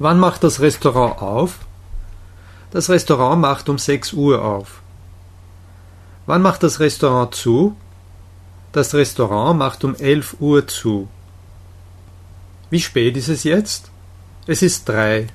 Wann macht das Restaurant auf? Das Restaurant macht um 6 Uhr auf. Wann macht das Restaurant zu? Das Restaurant macht um 11 Uhr zu. Wie spät ist es jetzt? Es ist drei.